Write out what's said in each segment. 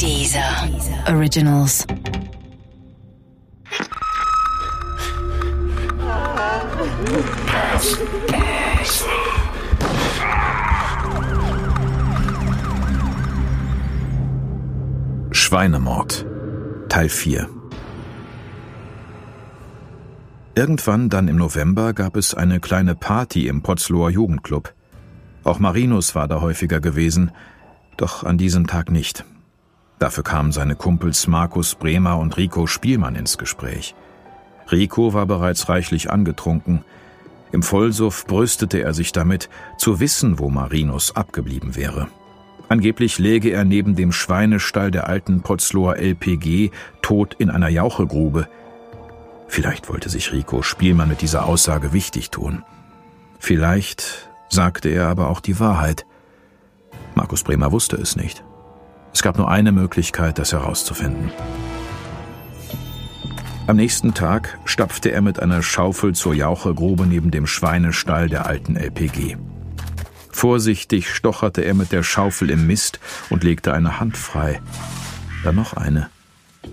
Dieser Originals. Schweinemord Teil 4 Irgendwann dann im November gab es eine kleine Party im Potzloher Jugendclub. Auch Marinus war da häufiger gewesen, doch an diesem Tag nicht. Dafür kamen seine Kumpels Markus Bremer und Rico Spielmann ins Gespräch. Rico war bereits reichlich angetrunken. Im Vollsuff brüstete er sich damit, zu wissen, wo Marinus abgeblieben wäre. Angeblich läge er neben dem Schweinestall der alten Potzloher LPG tot in einer Jauchegrube. Vielleicht wollte sich Rico Spielmann mit dieser Aussage wichtig tun. Vielleicht sagte er aber auch die Wahrheit. Markus Bremer wusste es nicht. Es gab nur eine Möglichkeit, das herauszufinden. Am nächsten Tag stapfte er mit einer Schaufel zur Jauchegrube neben dem Schweinestall der alten LPG. Vorsichtig stocherte er mit der Schaufel im Mist und legte eine Hand frei. Dann noch eine.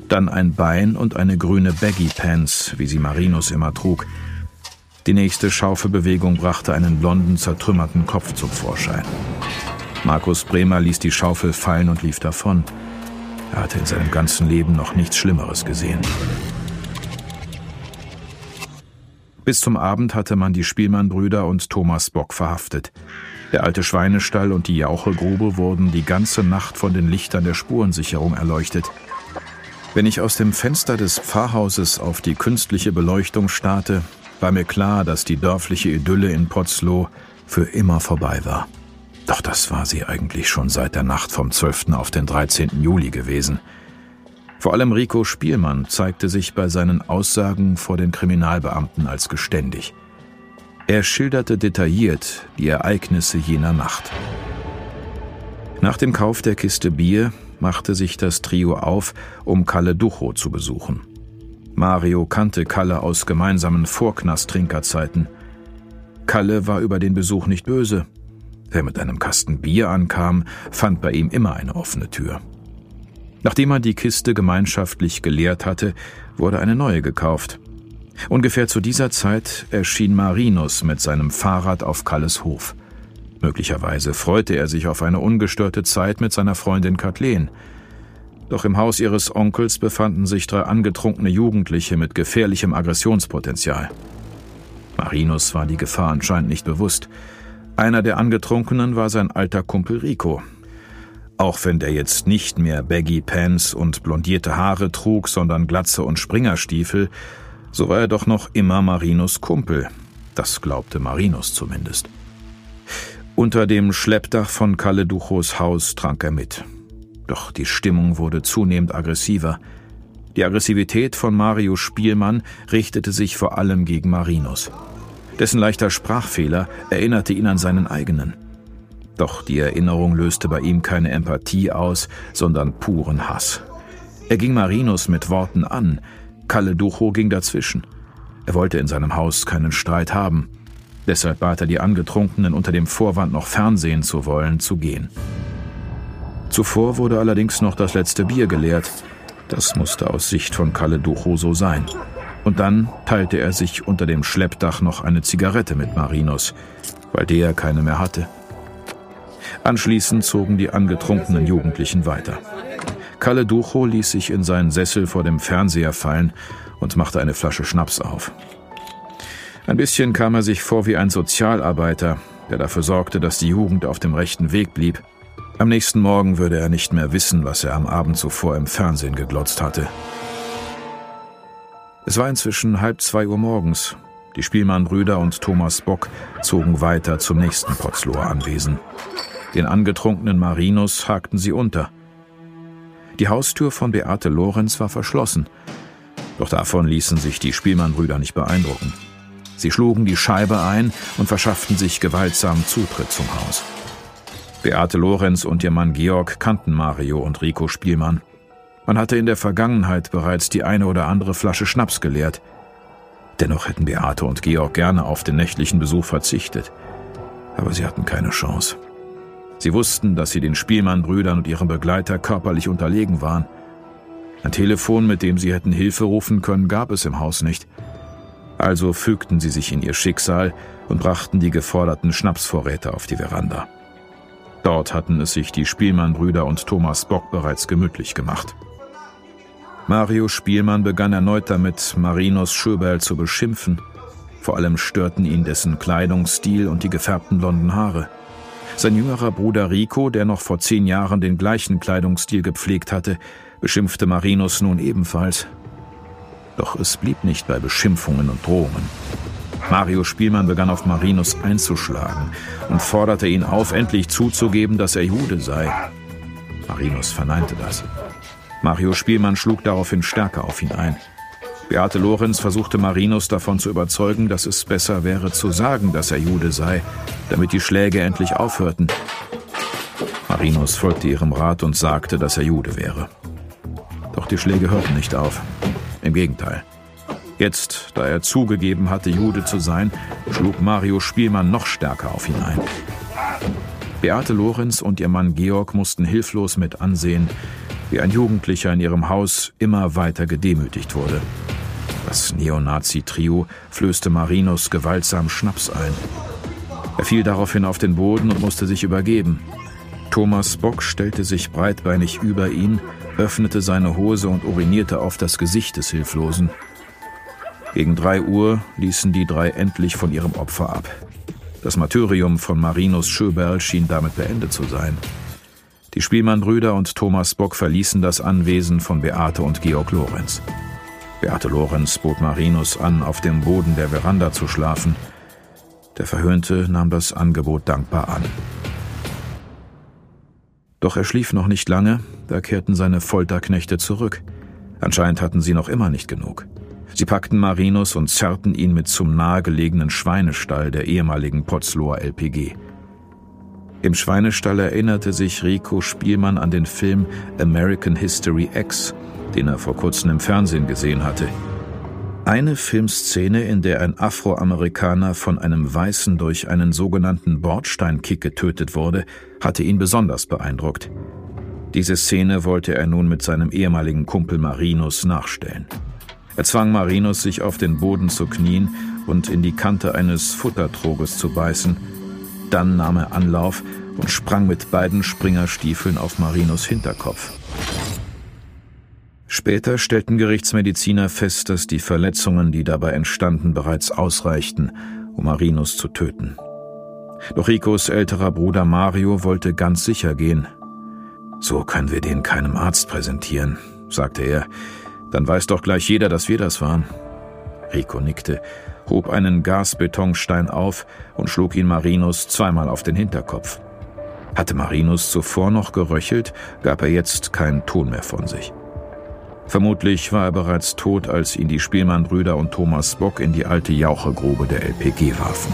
Dann ein Bein und eine grüne Baggy Pants, wie sie Marinus immer trug. Die nächste Schaufelbewegung brachte einen blonden, zertrümmerten Kopf zum Vorschein. Markus Bremer ließ die Schaufel fallen und lief davon. Er hatte in seinem ganzen Leben noch nichts Schlimmeres gesehen. Bis zum Abend hatte man die Spielmannbrüder und Thomas Bock verhaftet. Der alte Schweinestall und die Jauchegrube wurden die ganze Nacht von den Lichtern der Spurensicherung erleuchtet. Wenn ich aus dem Fenster des Pfarrhauses auf die künstliche Beleuchtung starrte, war mir klar, dass die dörfliche Idylle in Potzlow für immer vorbei war. Doch das war sie eigentlich schon seit der Nacht vom 12. auf den 13. Juli gewesen. Vor allem Rico Spielmann zeigte sich bei seinen Aussagen vor den Kriminalbeamten als geständig. Er schilderte detailliert die Ereignisse jener Nacht. Nach dem Kauf der Kiste Bier machte sich das Trio auf, um Kalle Ducho zu besuchen. Mario kannte Kalle aus gemeinsamen Vorknast-Trinkerzeiten. Kalle war über den Besuch nicht böse. Wer mit einem Kasten Bier ankam, fand bei ihm immer eine offene Tür. Nachdem er die Kiste gemeinschaftlich geleert hatte, wurde eine neue gekauft. Ungefähr zu dieser Zeit erschien Marinus mit seinem Fahrrad auf Kalles Hof. Möglicherweise freute er sich auf eine ungestörte Zeit mit seiner Freundin Kathleen. Doch im Haus ihres Onkels befanden sich drei angetrunkene Jugendliche mit gefährlichem Aggressionspotenzial. Marinus war die Gefahr anscheinend nicht bewusst. Einer der Angetrunkenen war sein alter Kumpel Rico. Auch wenn der jetzt nicht mehr Baggy Pants und blondierte Haare trug, sondern Glatze und Springerstiefel, so war er doch noch immer Marinus Kumpel. Das glaubte Marinus zumindest. Unter dem Schleppdach von Kalle Duchos Haus trank er mit. Doch die Stimmung wurde zunehmend aggressiver. Die Aggressivität von Mario Spielmann richtete sich vor allem gegen Marinus. Dessen leichter Sprachfehler erinnerte ihn an seinen eigenen. Doch die Erinnerung löste bei ihm keine Empathie aus, sondern puren Hass. Er ging Marinus mit Worten an, Kalle Ducho ging dazwischen. Er wollte in seinem Haus keinen Streit haben. Deshalb bat er die Angetrunkenen unter dem Vorwand, noch Fernsehen zu wollen, zu gehen. Zuvor wurde allerdings noch das letzte Bier geleert. Das musste aus Sicht von Kalle Ducho so sein. Und dann teilte er sich unter dem Schleppdach noch eine Zigarette mit Marinus, weil der keine mehr hatte. Anschließend zogen die angetrunkenen Jugendlichen weiter. Kalle Ducho ließ sich in seinen Sessel vor dem Fernseher fallen und machte eine Flasche Schnaps auf. Ein bisschen kam er sich vor wie ein Sozialarbeiter, der dafür sorgte, dass die Jugend auf dem rechten Weg blieb. Am nächsten Morgen würde er nicht mehr wissen, was er am Abend zuvor im Fernsehen geglotzt hatte. Es war inzwischen halb zwei Uhr morgens. Die Spielmannbrüder und Thomas Bock zogen weiter zum nächsten Potzloher Anwesen. Den angetrunkenen Marinus hakten sie unter. Die Haustür von Beate Lorenz war verschlossen. Doch davon ließen sich die Spielmannbrüder nicht beeindrucken. Sie schlugen die Scheibe ein und verschafften sich gewaltsam Zutritt zum Haus. Beate Lorenz und ihr Mann Georg kannten Mario und Rico Spielmann. Man hatte in der Vergangenheit bereits die eine oder andere Flasche Schnaps geleert. Dennoch hätten Beate und Georg gerne auf den nächtlichen Besuch verzichtet. Aber sie hatten keine Chance. Sie wussten, dass sie den Spielmann-Brüdern und ihrem Begleiter körperlich unterlegen waren. Ein Telefon, mit dem sie hätten Hilfe rufen können, gab es im Haus nicht. Also fügten sie sich in ihr Schicksal und brachten die geforderten Schnapsvorräte auf die Veranda. Dort hatten es sich die Spielmann-Brüder und Thomas Bock bereits gemütlich gemacht. Mario Spielmann begann erneut damit, Marinos Schöberl zu beschimpfen. Vor allem störten ihn dessen Kleidungsstil und die gefärbten blonden Haare. Sein jüngerer Bruder Rico, der noch vor zehn Jahren den gleichen Kleidungsstil gepflegt hatte, beschimpfte Marinus nun ebenfalls. Doch es blieb nicht bei Beschimpfungen und Drohungen. Mario Spielmann begann auf Marinus einzuschlagen und forderte ihn auf, endlich zuzugeben, dass er Jude sei. Marinus verneinte das. Mario Spielmann schlug daraufhin stärker auf ihn ein. Beate Lorenz versuchte Marinus davon zu überzeugen, dass es besser wäre zu sagen, dass er Jude sei, damit die Schläge endlich aufhörten. Marinus folgte ihrem Rat und sagte, dass er Jude wäre. Doch die Schläge hörten nicht auf. Im Gegenteil. Jetzt, da er zugegeben hatte, Jude zu sein, schlug Mario Spielmann noch stärker auf ihn ein. Beate Lorenz und ihr Mann Georg mussten hilflos mit ansehen, wie ein Jugendlicher in ihrem Haus immer weiter gedemütigt wurde. Das Neonazi-Trio flößte Marinus gewaltsam Schnaps ein. Er fiel daraufhin auf den Boden und musste sich übergeben. Thomas Bock stellte sich breitbeinig über ihn, öffnete seine Hose und urinierte auf das Gesicht des Hilflosen. Gegen drei Uhr ließen die drei endlich von ihrem Opfer ab. Das Martyrium von Marinus Schöberl schien damit beendet zu sein. Die Spielmann-Brüder und Thomas Bock verließen das Anwesen von Beate und Georg Lorenz. Beate Lorenz bot Marinus an, auf dem Boden der Veranda zu schlafen. Der Verhöhnte nahm das Angebot dankbar an. Doch er schlief noch nicht lange, da kehrten seine Folterknechte zurück. Anscheinend hatten sie noch immer nicht genug. Sie packten Marinus und zerrten ihn mit zum nahegelegenen Schweinestall der ehemaligen Potzloher LPG. Im Schweinestall erinnerte sich Rico Spielmann an den Film American History X, den er vor kurzem im Fernsehen gesehen hatte. Eine Filmszene, in der ein Afroamerikaner von einem Weißen durch einen sogenannten Bordsteinkick getötet wurde, hatte ihn besonders beeindruckt. Diese Szene wollte er nun mit seinem ehemaligen Kumpel Marinus nachstellen. Er zwang Marinus, sich auf den Boden zu knien und in die Kante eines Futtertroges zu beißen, dann nahm er Anlauf und sprang mit beiden Springerstiefeln auf Marinus Hinterkopf. Später stellten Gerichtsmediziner fest, dass die Verletzungen, die dabei entstanden, bereits ausreichten, um Marinus zu töten. Doch Ricos älterer Bruder Mario wollte ganz sicher gehen. So können wir den keinem Arzt präsentieren, sagte er. Dann weiß doch gleich jeder, dass wir das waren. Rico nickte hob einen Gasbetonstein auf und schlug ihn Marinus zweimal auf den Hinterkopf. Hatte Marinus zuvor noch geröchelt, gab er jetzt keinen Ton mehr von sich. Vermutlich war er bereits tot, als ihn die Spielmannbrüder und Thomas Bock in die alte Jauchegrube der LPG warfen.